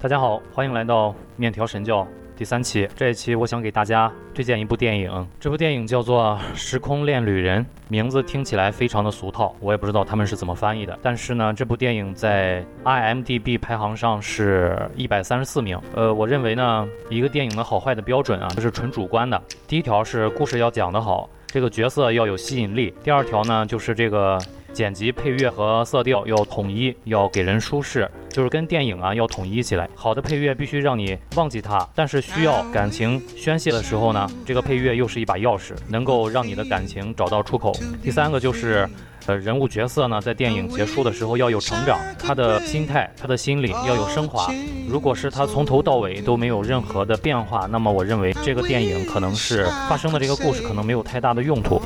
大家好，欢迎来到面条神教第三期。这一期我想给大家推荐一部电影，这部电影叫做《时空恋旅人》，名字听起来非常的俗套，我也不知道他们是怎么翻译的。但是呢，这部电影在 IMDB 排行上是一百三十四名。呃，我认为呢，一个电影的好坏的标准啊，就是纯主观的。第一条是故事要讲得好，这个角色要有吸引力。第二条呢，就是这个。剪辑、配乐和色调要统一，要给人舒适，就是跟电影啊要统一起来。好的配乐必须让你忘记它，但是需要感情宣泄的时候呢，这个配乐又是一把钥匙，能够让你的感情找到出口。第三个就是，呃，人物角色呢，在电影结束的时候要有成长，他的心态、他的心理要有升华。如果是他从头到尾都没有任何的变化，那么我认为这个电影可能是发生的这个故事可能没有太大的用途。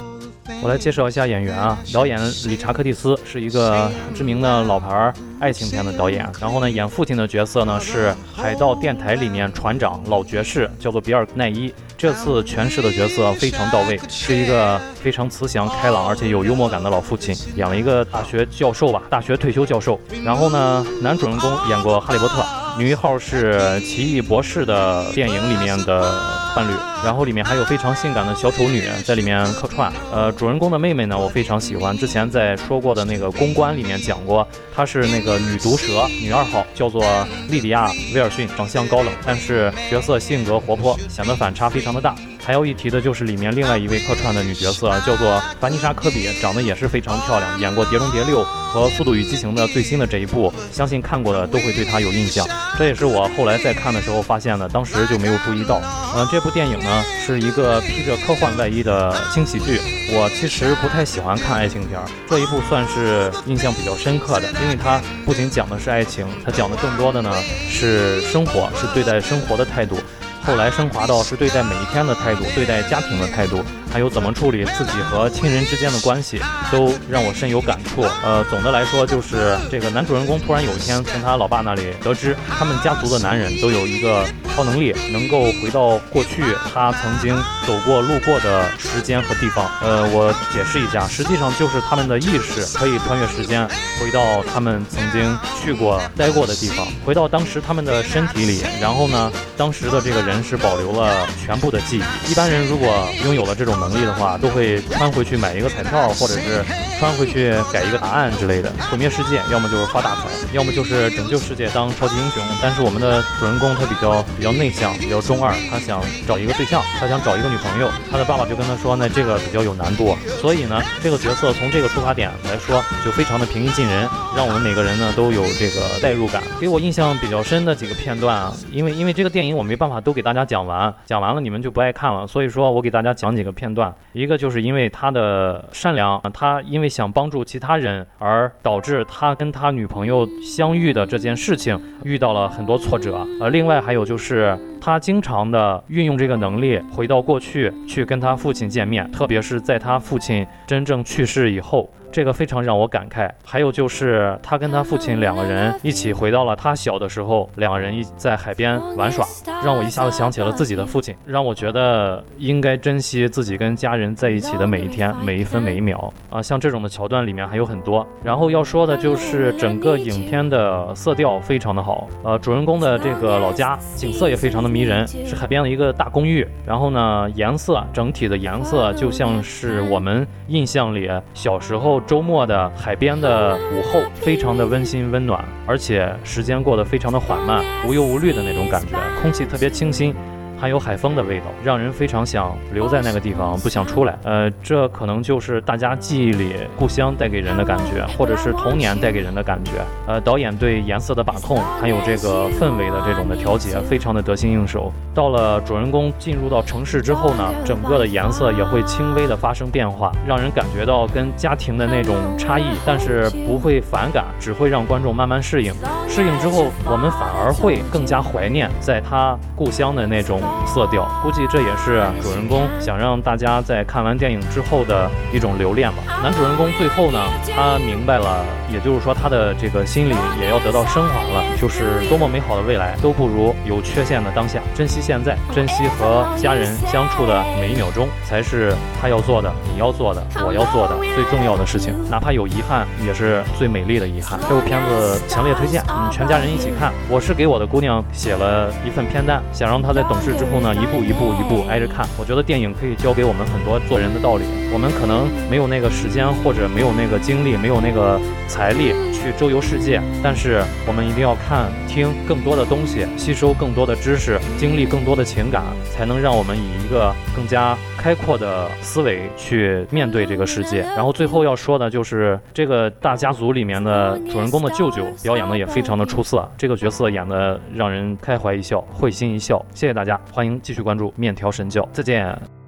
我来介绍一下演员啊，导演理查克蒂斯是一个知名的老牌爱情片的导演。然后呢，演父亲的角色呢是《海盗电台》里面船长老爵士，叫做比尔奈伊。这次诠释的角色非常到位，是一个非常慈祥开朗而且有幽默感的老父亲，演了一个大学教授吧，大学退休教授。然后呢，男主人公演过《哈利波特》，女一号是《奇异博士》的电影里面的。伴侣，然后里面还有非常性感的小丑女在里面客串。呃，主人公的妹妹呢，我非常喜欢。之前在说过的那个公关里面讲过，她是那个女毒蛇，女二号，叫做莉迪亚·威尔逊，长相高冷，但是角色性格活泼，显得反差非常的大。还要一提的就是里面另外一位客串的女角色，叫做凡妮莎·科比，长得也是非常漂亮，演过《碟中谍六》和《速度与激情》的最新的这一部，相信看过的都会对她有印象。这也是我后来再看的时候发现的，当时就没有注意到。嗯，这部电影呢是一个披着科幻外衣的轻喜剧。我其实不太喜欢看爱情片儿，这一部算是印象比较深刻的，因为它不仅讲的是爱情，它讲的更多的呢是生活，是对待生活的态度。后来升华到是对待每一天的态度，对待家庭的态度。还有怎么处理自己和亲人之间的关系，都让我深有感触。呃，总的来说就是这个男主人公突然有一天从他老爸那里得知，他们家族的男人都有一个超能力，能够回到过去他曾经走过、路过的时间和地方。呃，我解释一下，实际上就是他们的意识可以穿越时间，回到他们曾经去过、待过的地方，回到当时他们的身体里。然后呢，当时的这个人是保留了全部的记忆。一般人如果拥有了这种。能力的话，都会穿回去买一个彩票，或者是穿回去改一个答案之类的，毁灭世界，要么就是发大财，要么就是拯救世界当超级英雄。但是我们的主人公他比较比较内向，比较中二，他想找一个对象，他想找一个女朋友。他的爸爸就跟他说，那这个比较有难度。所以呢，这个角色从这个出发点来说，就非常的平易近人，让我们每个人呢都有这个代入感。给我印象比较深的几个片段啊，因为因为这个电影我没办法都给大家讲完，讲完了你们就不爱看了，所以说我给大家讲几个片。断一个就是因为他的善良，他因为想帮助其他人而导致他跟他女朋友相遇的这件事情遇到了很多挫折，呃，另外还有就是他经常的运用这个能力回到过去去跟他父亲见面，特别是在他父亲真正去世以后。这个非常让我感慨。还有就是他跟他父亲两个人一起回到了他小的时候，两个人一在海边玩耍，让我一下子想起了自己的父亲，让我觉得应该珍惜自己跟家人在一起的每一天、每一分每一秒啊！像这种的桥段里面还有很多。然后要说的就是整个影片的色调非常的好，呃，主人公的这个老家景色也非常的迷人，是海边的一个大公寓。然后呢，颜色整体的颜色就像是我们印象里小时候。周末的海边的午后，非常的温馨温暖，而且时间过得非常的缓慢，无忧无虑的那种感觉，空气特别清新。还有海风的味道，让人非常想留在那个地方，不想出来。呃，这可能就是大家记忆里故乡带给人的感觉，或者是童年带给人的感觉。呃，导演对颜色的把控，还有这个氛围的这种的调节，非常的得心应手。到了主人公进入到城市之后呢，整个的颜色也会轻微的发生变化，让人感觉到跟家庭的那种差异，但是不会反感，只会让观众慢慢适应。适应之后，我们反而会更加怀念在他故乡的那种。色调，估计这也是主人公想让大家在看完电影之后的一种留恋吧。男主人公最后呢，他明白了，也就是说他的这个心理也要得到升华了，就是多么美好的未来都不如有缺陷的当下，珍惜现在，珍惜和家人相处的每一秒钟，才是他要做的，你要做的，我要做的最重要的事情。哪怕有遗憾，也是最美丽的遗憾。这部片子强烈推荐，嗯，全家人一起看。我是给我的姑娘写了一份片单，想让她在懂事之后呢，一步一步一步挨着看。我觉得电影可以教给我们很多做人的道理。我们可能没有那个时间，或者没有那个精力，没有那个财力去周游世界，但是我们一定要看、听更多的东西，吸收更多的知识，经历更多的情感，才能让我们以一个更加开阔的思维去面对这个世界。然后最后要说的就是这个大家族里面的主人公的舅舅表演的也非常的出色，这个角色演的让人开怀一笑，会心一笑。谢谢大家，欢迎继续关注面条神教，再见。